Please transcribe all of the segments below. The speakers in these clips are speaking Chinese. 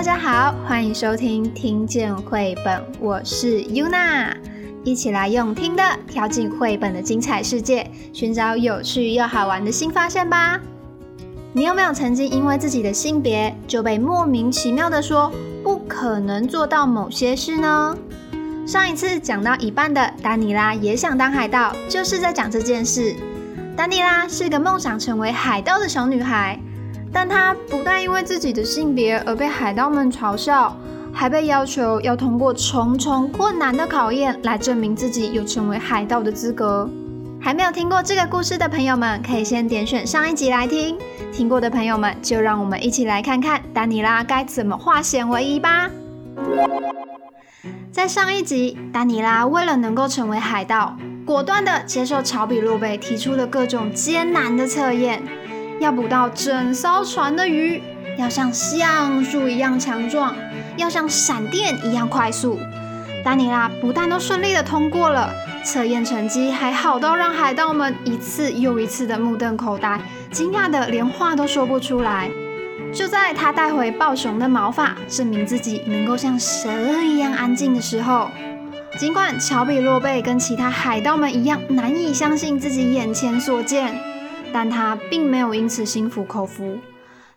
大家好，欢迎收听听见绘本，我是 Yuna，一起来用听的跳进绘本的精彩世界，寻找有趣又好玩的新发现吧。你有没有曾经因为自己的性别就被莫名其妙的说不可能做到某些事呢？上一次讲到一半的丹尼拉也想当海盗，就是在讲这件事。丹尼拉是个梦想成为海盗的小女孩。但他不但因为自己的性别而被海盗们嘲笑，还被要求要通过重重困难的考验来证明自己有成为海盗的资格。还没有听过这个故事的朋友们，可以先点选上一集来听；听过的朋友们，就让我们一起来看看丹尼拉该怎么化险为夷吧。在上一集，丹尼拉为了能够成为海盗，果断地接受乔比洛贝提出的各种艰难的测验。要捕到整艘船的鱼，要像橡树一样强壮，要像闪电一样快速。丹尼拉不但都顺利的通过了测验，成绩还好到让海盗们一次又一次的目瞪口呆，惊讶的连话都说不出来。就在他带回暴熊的毛发，证明自己能够像蛇一样安静的时候，尽管乔比洛贝跟其他海盗们一样难以相信自己眼前所见。但他并没有因此心服口服。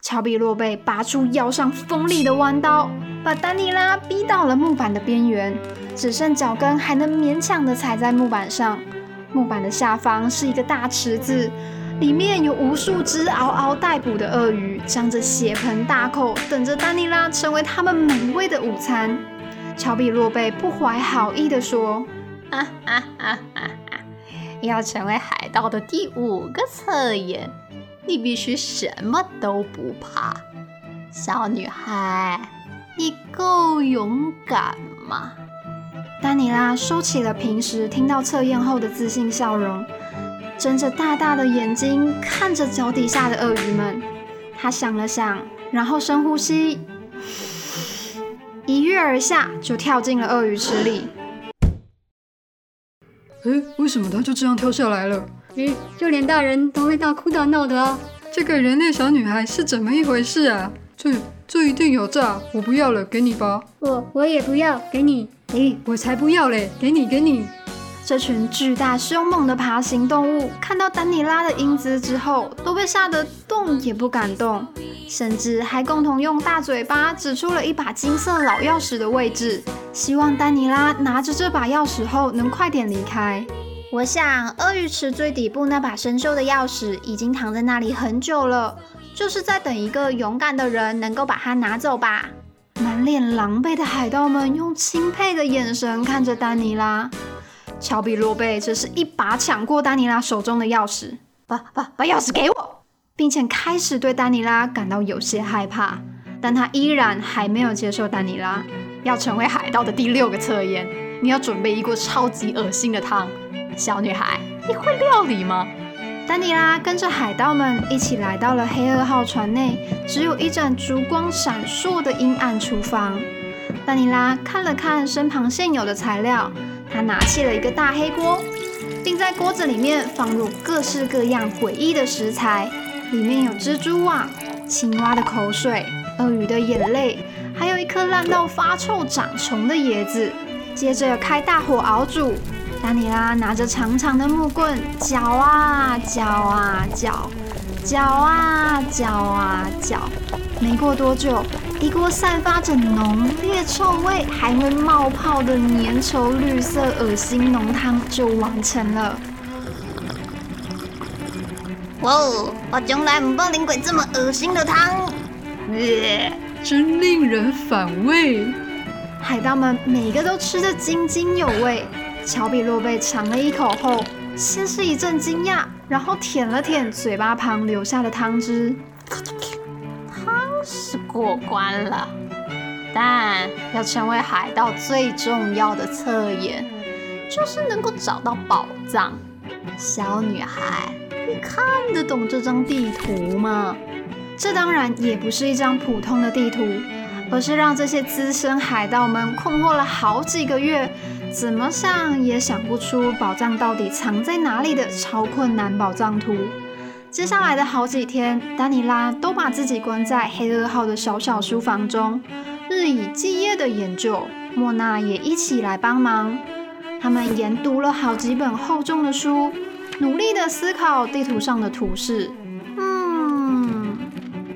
乔比洛贝拔出腰上锋利的弯刀，把丹尼拉逼到了木板的边缘，只剩脚跟还能勉强地踩在木板上。木板的下方是一个大池子，里面有无数只嗷嗷待哺的鳄鱼，张着血盆大口，等着丹尼拉成为他们美味的午餐。乔比洛贝不怀好意地说：“啊啊啊啊！”要成为海盗的第五个测验，你必须什么都不怕。小女孩，你够勇敢吗？丹尼拉收起了平时听到测验后的自信笑容，睁着大大的眼睛看着脚底下的鳄鱼们。他想了想，然后深呼吸，一跃而下，就跳进了鳄鱼池里。哎，为什么他就这样跳下来了？咦，就连大人都会大哭大闹的啊！这个人类小女孩是怎么一回事啊？这这一定有诈！我不要了，给你吧。我我也不要，给你。哎，我才不要嘞！给你，给你。这群巨大凶猛的爬行动物看到丹尼拉的英姿之后，都被吓得动也不敢动，甚至还共同用大嘴巴指出了一把金色老钥匙的位置，希望丹尼拉拿着这把钥匙后能快点离开。我想，鳄鱼池最底部那把生锈的钥匙已经躺在那里很久了，就是在等一个勇敢的人能够把它拿走吧。满脸狼狈的海盗们用钦佩的眼神看着丹尼拉。乔比洛贝则是一把抢过丹尼拉手中的钥匙，把把把钥匙给我，并且开始对丹尼拉感到有些害怕，但他依然还没有接受丹尼拉要成为海盗的第六个测验。你要准备一锅超级恶心的汤，小女孩，你会料理吗？丹尼拉跟着海盗们一起来到了黑二号船内，只有一盏烛光闪烁的阴暗厨房。丹尼拉看了看身旁现有的材料。他拿起了一个大黑锅，并在锅子里面放入各式各样诡异的食材，里面有蜘蛛网、青蛙的口水、鳄鱼的眼泪，还有一颗烂到发臭、长虫的椰子。接着开大火熬煮。丹尼拉拿着长长的木棍，搅啊搅啊搅，搅啊搅啊搅。没过多久。一锅散发着浓烈臭味，还会冒泡的粘稠绿色恶心浓汤就完成了。哇哦，我从来没喝过这么恶心的汤，耶真令人反胃。海盗们每个都吃得津津有味。乔比洛贝尝了一口后，先是一阵惊讶，然后舔了舔嘴巴旁留下的汤汁。是过关了，但要成为海盗最重要的测验，就是能够找到宝藏。小女孩，你看得懂这张地图吗？这当然也不是一张普通的地图，而是让这些资深海盗们困惑了好几个月，怎么想也想不出宝藏到底藏在哪里的超困难宝藏图。接下来的好几天，丹尼拉都把自己关在黑二号的小小书房中，日以继夜的研究，莫娜也一起来帮忙。他们研读了好几本厚重的书，努力的思考地图上的图示。嗯，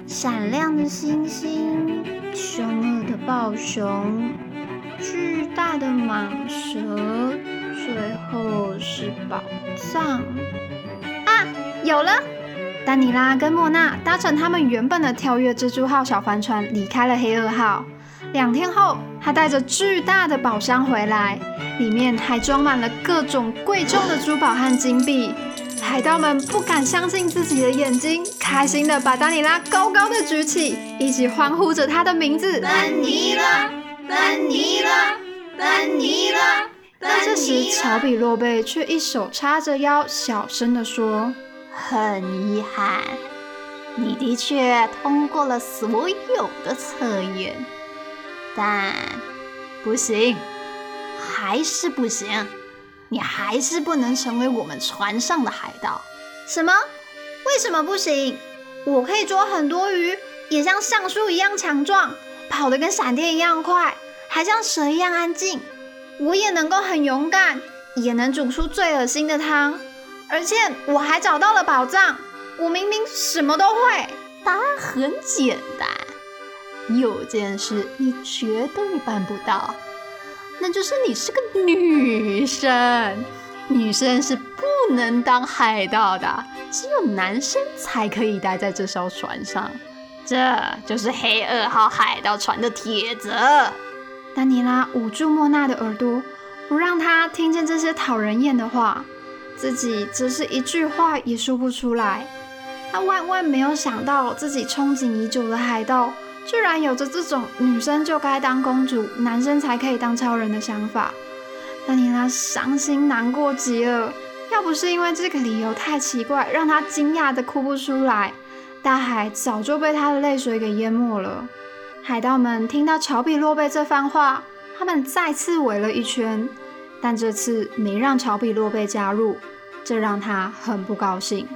闪亮的星星，凶恶的暴熊，巨大的蟒蛇，最后是宝藏。啊，有了！丹尼拉跟莫娜搭乘他们原本的跳跃蜘蛛号小帆船离开了黑二号。两天后，他带着巨大的宝箱回来，里面还装满了各种贵重的珠宝和金币。海盗们不敢相信自己的眼睛，开心的把丹尼拉高高的举起，一起欢呼着他的名字：丹尼拉，丹尼拉，丹尼拉。但这时，乔比洛贝却一手叉着腰，小声的说。很遗憾，你的确通过了所有的测验，但不行，还是不行，你还是不能成为我们船上的海盗。什么？为什么不行？我可以捉很多鱼，也像橡树一样强壮，跑得跟闪电一样快，还像蛇一样安静。我也能够很勇敢，也能煮出最恶心的汤。而且我还找到了宝藏，我明明什么都会。答案很简单，有件事你绝对办不到，那就是你是个女生，女生是不能当海盗的，只有男生才可以待在这艘船上。这就是黑二号海盗船的铁则。丹尼拉捂住莫娜的耳朵，不让她听见这些讨人厌的话。自己则是一句话也说不出来。他万万没有想到，自己憧憬已久的海盗，居然有着这种女生就该当公主，男生才可以当超人的想法。丹尼拉伤心难过极了。要不是因为这个理由太奇怪，让他惊讶的哭不出来，大海早就被他的泪水给淹没了。海盗们听到乔比洛贝这番话，他们再次围了一圈。但这次没让乔比洛贝加入，这让他很不高兴。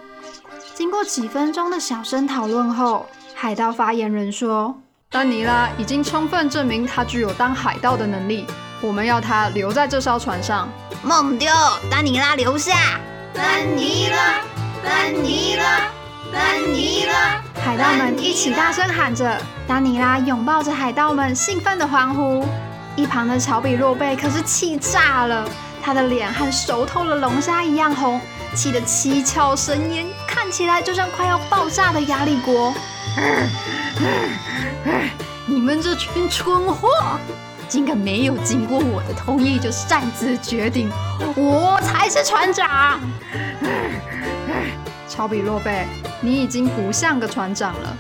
经过几分钟的小声讨论后，海盗发言人说：“丹尼拉已经充分证明他具有当海盗的能力，我们要他留在这艘船上。”梦丢，丹尼拉留下！丹尼拉，丹尼拉，丹尼拉！海盗们一起大声喊着，丹尼拉拥抱着海盗们，兴奋地欢呼。一旁的乔比洛贝可是气炸了，他的脸和熟透了龙虾一样红，气得七窍生烟，看起来就像快要爆炸的压力锅。你们这群蠢货，竟敢没有经过我的同意就擅自决定我才是船长！乔比洛贝，你已经不像个船长了，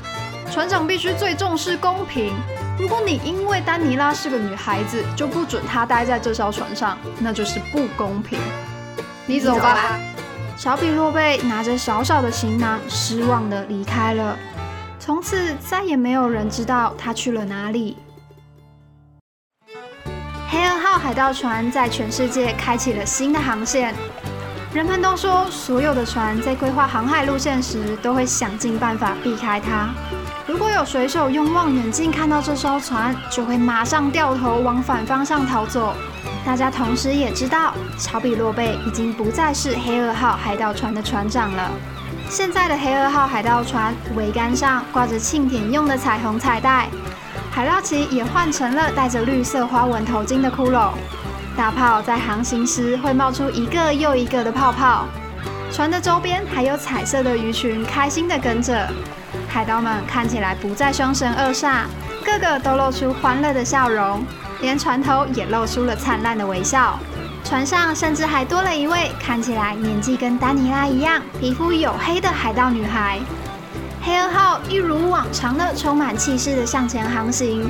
船长必须最重视公平。如果你因为丹尼拉是个女孩子就不准她待在这艘船上，那就是不公平。你走吧。小比洛贝拿着小小的行囊，失望的离开了。从此再也没有人知道他去了哪里。黑二号海盗船在全世界开启了新的航线。人们都说，所有的船在规划航海路线时，都会想尽办法避开它。如果有水手用望远镜看到这艘船，就会马上掉头往反方向逃走。大家同时也知道，乔比洛贝已经不再是黑二号海盗船的船长了。现在的黑二号海盗船桅杆上挂着庆典用的彩虹彩带，海盗旗也换成了戴着绿色花纹头巾的骷髅。大炮在航行时会冒出一个又一个的泡泡。船的周边还有彩色的鱼群，开心的跟着。海盗们看起来不再凶神恶煞，个个都露出欢乐的笑容，连船头也露出了灿烂的微笑。船上甚至还多了一位看起来年纪跟丹尼拉一样、皮肤黝黑的海盗女孩。黑二号一如往常的充满气势的向前航行，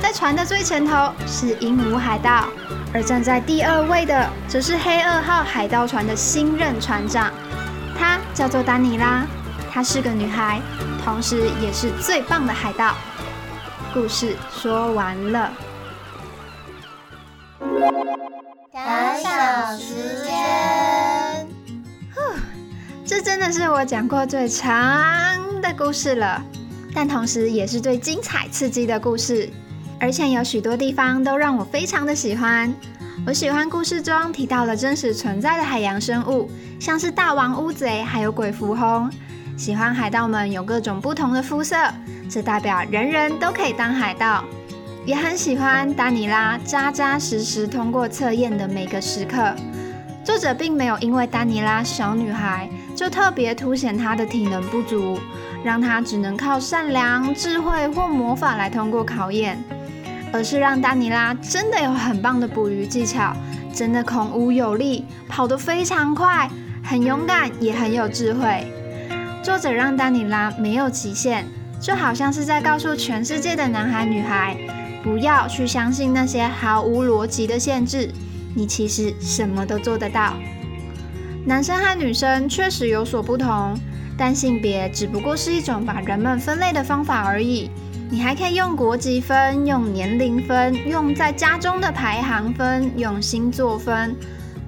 在船的最前头是鹦鹉海盗，而站在第二位的则是黑二号海盗船的新任船长，她叫做丹尼拉，她是个女孩。同时也是最棒的海盗。故事说完了。感想时间。这真的是我讲过最长的故事了，但同时也是最精彩刺激的故事。而且有许多地方都让我非常的喜欢。我喜欢故事中提到了真实存在的海洋生物，像是大王乌贼，还有鬼蝠红。喜欢海盗们有各种不同的肤色，这代表人人都可以当海盗。也很喜欢丹尼拉扎扎实实通过测验的每个时刻。作者并没有因为丹尼拉小女孩就特别凸显她的体能不足，让她只能靠善良、智慧或魔法来通过考验。而是让丹尼拉真的有很棒的捕鱼技巧，真的孔武有力，跑得非常快，很勇敢，也很有智慧。作者让丹尼拉没有极限，就好像是在告诉全世界的男孩女孩，不要去相信那些毫无逻辑的限制，你其实什么都做得到。男生和女生确实有所不同，但性别只不过是一种把人们分类的方法而已。你还可以用国籍分，用年龄分，用在家中的排行分，用星座分。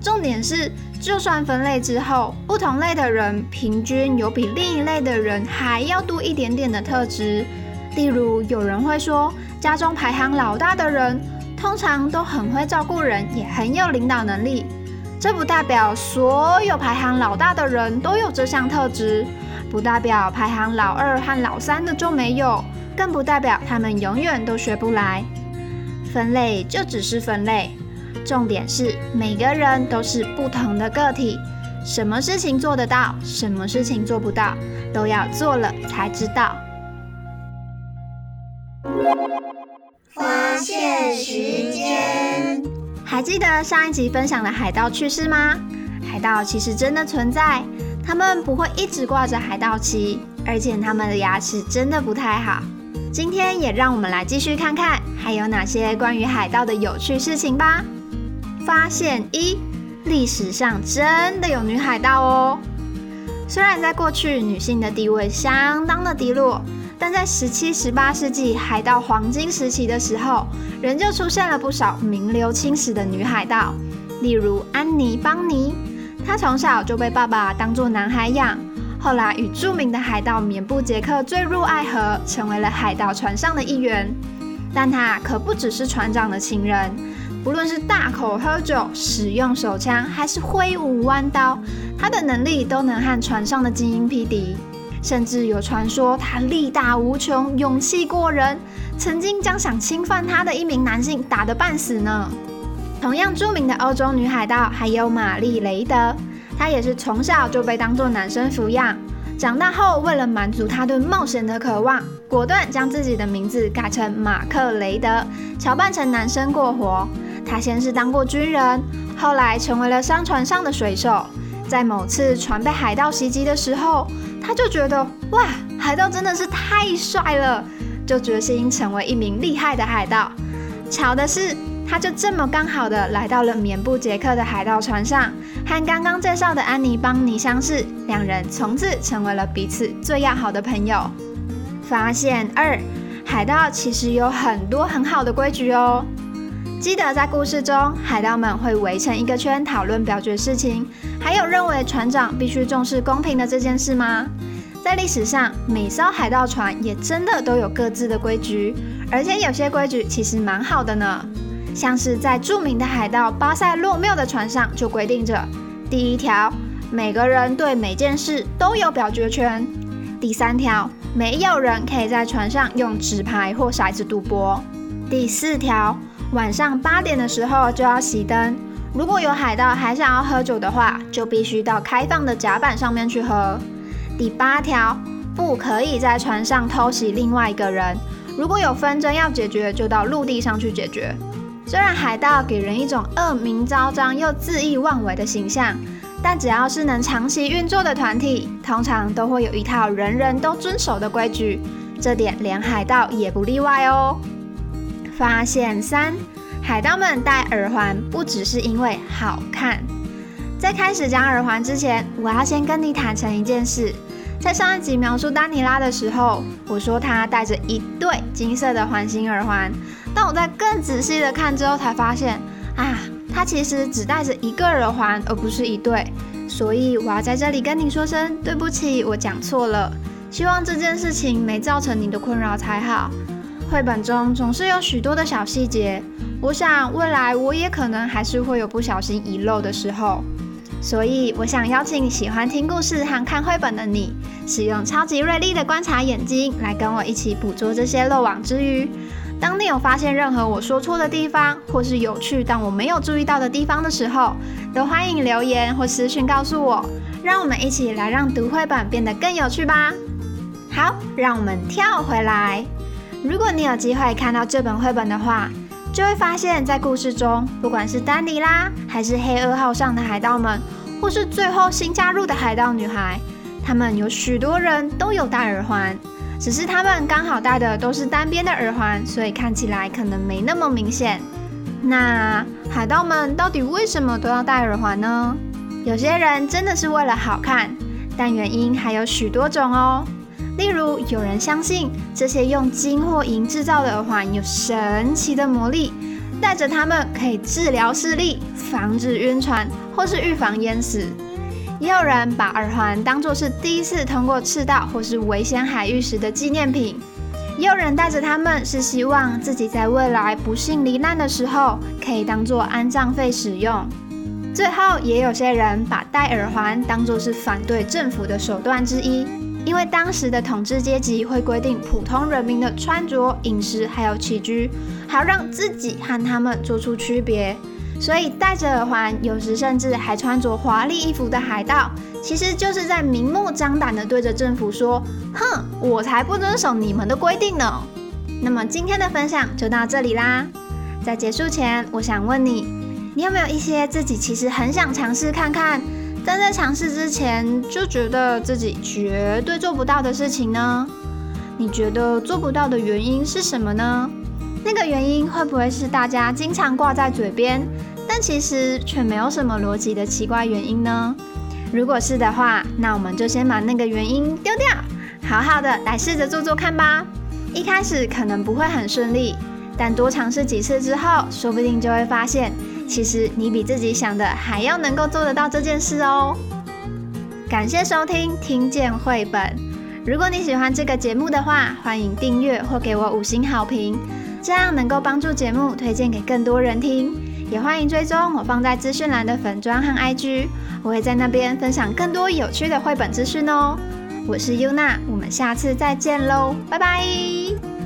重点是，就算分类之后，不同类的人平均有比另一类的人还要多一点点的特质。例如，有人会说，家中排行老大的人通常都很会照顾人，也很有领导能力。这不代表所有排行老大的人都有这项特质，不代表排行老二和老三的就没有。更不代表他们永远都学不来。分类就只是分类，重点是每个人都是不同的个体，什么事情做得到，什么事情做不到，都要做了才知道。发现时间，还记得上一集分享的海盗趣事吗？海盗其实真的存在，他们不会一直挂着海盗旗，而且他们的牙齿真的不太好。今天也让我们来继续看看还有哪些关于海盗的有趣事情吧。发现一：历史上真的有女海盗哦。虽然在过去女性的地位相当的低落，但在十七、十八世纪海盗黄金时期的时候，仍旧出现了不少名留青史的女海盗。例如安妮·邦尼，她从小就被爸爸当作男孩养。后来与著名的海盗缅布杰克坠入爱河，成为了海盗船上的一员。但他可不只是船长的情人，不论是大口喝酒、使用手枪，还是挥舞弯刀，他的能力都能和船上的精英匹敌。甚至有传说他力大无穷、勇气过人，曾经将想侵犯他的一名男性打得半死呢。同样著名的欧洲女海盗还有玛丽雷德。她也是从小就被当作男生抚养，长大后为了满足他对冒险的渴望，果断将自己的名字改成马克雷德，乔扮成男生过活。他先是当过军人，后来成为了商船上的水手。在某次船被海盗袭击的时候，他就觉得哇，海盗真的是太帅了，就决心成为一名厉害的海盗。巧的是。他就这么刚好的来到了棉布杰克的海盗船上，和刚刚介绍的安妮邦尼相识，两人从此成为了彼此最要好的朋友。发现二，海盗其实有很多很好的规矩哦。记得在故事中，海盗们会围成一个圈讨论表决事情，还有认为船长必须重视公平的这件事吗？在历史上，每艘海盗船也真的都有各自的规矩，而且有些规矩其实蛮好的呢。像是在著名的海盗巴塞洛缪的船上就规定着：第一条，每个人对每件事都有表决权；第三条，没有人可以在船上用纸牌或骰子赌博；第四条，晚上八点的时候就要熄灯。如果有海盗还想要喝酒的话，就必须到开放的甲板上面去喝。第八条，不可以在船上偷袭另外一个人。如果有纷争要解决，就到陆地上去解决。虽然海盗给人一种恶名昭彰又恣意妄为的形象，但只要是能长期运作的团体，通常都会有一套人人都遵守的规矩，这点连海盗也不例外哦。发现三，海盗们戴耳环不只是因为好看。在开始讲耳环之前，我要先跟你坦诚一件事。在上一集描述丹尼拉的时候，我说她戴着一对金色的环形耳环，但我在更仔细的看之后才发现，啊，她其实只戴着一个耳环，而不是一对。所以我要在这里跟你说声对不起，我讲错了。希望这件事情没造成你的困扰才好。绘本中总是有许多的小细节，我想未来我也可能还是会有不小心遗漏的时候。所以，我想邀请喜欢听故事和看绘本的你，使用超级锐利的观察眼睛，来跟我一起捕捉这些漏网之鱼。当你有发现任何我说错的地方，或是有趣但我没有注意到的地方的时候，都欢迎留言或私讯告诉我，让我们一起来让读绘本变得更有趣吧。好，让我们跳回来。如果你有机会看到这本绘本的话，就会发现，在故事中，不管是丹尼拉，还是黑二号上的海盗们，或是最后新加入的海盗女孩，他们有许多人都有戴耳环，只是他们刚好戴的都是单边的耳环，所以看起来可能没那么明显。那海盗们到底为什么都要戴耳环呢？有些人真的是为了好看，但原因还有许多种哦。例如，有人相信这些用金或银制造的耳环有神奇的魔力，戴着它们可以治疗视力、防止晕船或是预防淹死。也有人把耳环当作是第一次通过赤道或是危险海域时的纪念品。也有人戴着它们是希望自己在未来不幸罹难的时候可以当做安葬费使用。最后，也有些人把戴耳环当作是反对政府的手段之一。因为当时的统治阶级会规定普通人民的穿着、饮食还有起居，还要让自己和他们做出区别，所以戴着耳环，有时甚至还穿着华丽衣服的海盗，其实就是在明目张胆地对着政府说：“哼，我才不遵守你们的规定呢！”那么今天的分享就到这里啦。在结束前，我想问你，你有没有一些自己其实很想尝试看看？但在尝试之前就觉得自己绝对做不到的事情呢？你觉得做不到的原因是什么呢？那个原因会不会是大家经常挂在嘴边，但其实却没有什么逻辑的奇怪原因呢？如果是的话，那我们就先把那个原因丢掉，好好的来试着做做看吧。一开始可能不会很顺利，但多尝试几次之后，说不定就会发现。其实你比自己想的还要能够做得到这件事哦。感谢收听《听见绘本》。如果你喜欢这个节目的话，欢迎订阅或给我五星好评，这样能够帮助节目推荐给更多人听。也欢迎追踪我放在资讯栏的粉砖和 IG，我会在那边分享更多有趣的绘本资讯哦。我是优娜，我们下次再见喽，拜拜。